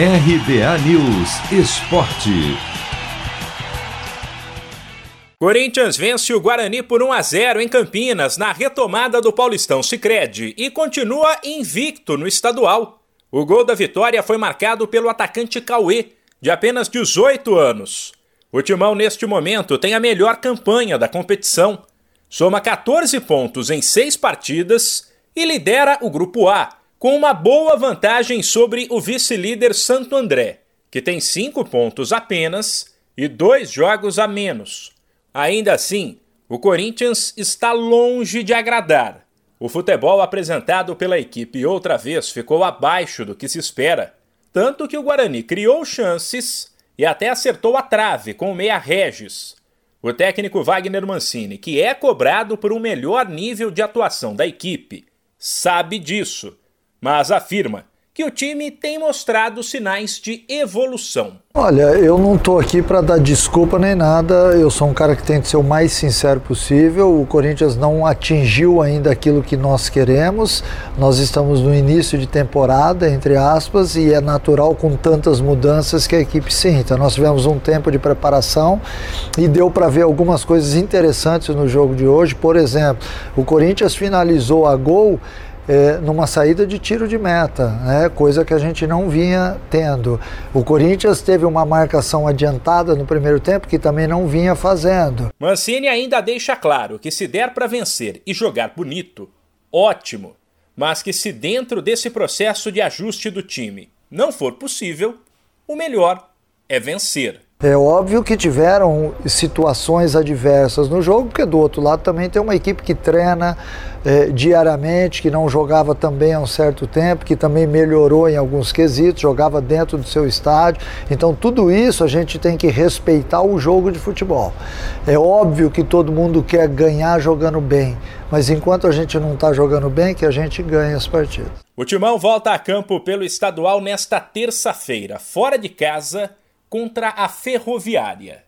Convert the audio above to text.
RBA News Esporte. Corinthians vence o Guarani por 1 a 0 em Campinas na retomada do Paulistão Sicredi e continua invicto no estadual. O gol da vitória foi marcado pelo atacante Cauê, de apenas 18 anos. O Timão neste momento tem a melhor campanha da competição. Soma 14 pontos em 6 partidas e lidera o grupo A com uma boa vantagem sobre o vice-líder Santo André, que tem cinco pontos apenas e dois jogos a menos. Ainda assim, o Corinthians está longe de agradar. O futebol apresentado pela equipe outra vez ficou abaixo do que se espera, tanto que o Guarani criou chances e até acertou a trave com o meia Regis. O técnico Wagner Mancini, que é cobrado por um melhor nível de atuação da equipe, sabe disso mas afirma que o time tem mostrado sinais de evolução. Olha, eu não estou aqui para dar desculpa nem nada, eu sou um cara que que ser o mais sincero possível. O Corinthians não atingiu ainda aquilo que nós queremos, nós estamos no início de temporada, entre aspas, e é natural com tantas mudanças que a equipe sinta. Nós tivemos um tempo de preparação e deu para ver algumas coisas interessantes no jogo de hoje. Por exemplo, o Corinthians finalizou a gol é, numa saída de tiro de meta, né? coisa que a gente não vinha tendo. O Corinthians teve uma marcação adiantada no primeiro tempo que também não vinha fazendo. Mancini ainda deixa claro que se der para vencer e jogar bonito, ótimo, mas que se dentro desse processo de ajuste do time não for possível, o melhor é vencer. É óbvio que tiveram situações adversas no jogo, porque do outro lado também tem uma equipe que treina é, diariamente, que não jogava também há um certo tempo, que também melhorou em alguns quesitos, jogava dentro do seu estádio. Então, tudo isso a gente tem que respeitar o jogo de futebol. É óbvio que todo mundo quer ganhar jogando bem, mas enquanto a gente não está jogando bem, que a gente ganha as partidas. O Timão volta a campo pelo estadual nesta terça-feira, fora de casa contra a Ferroviária.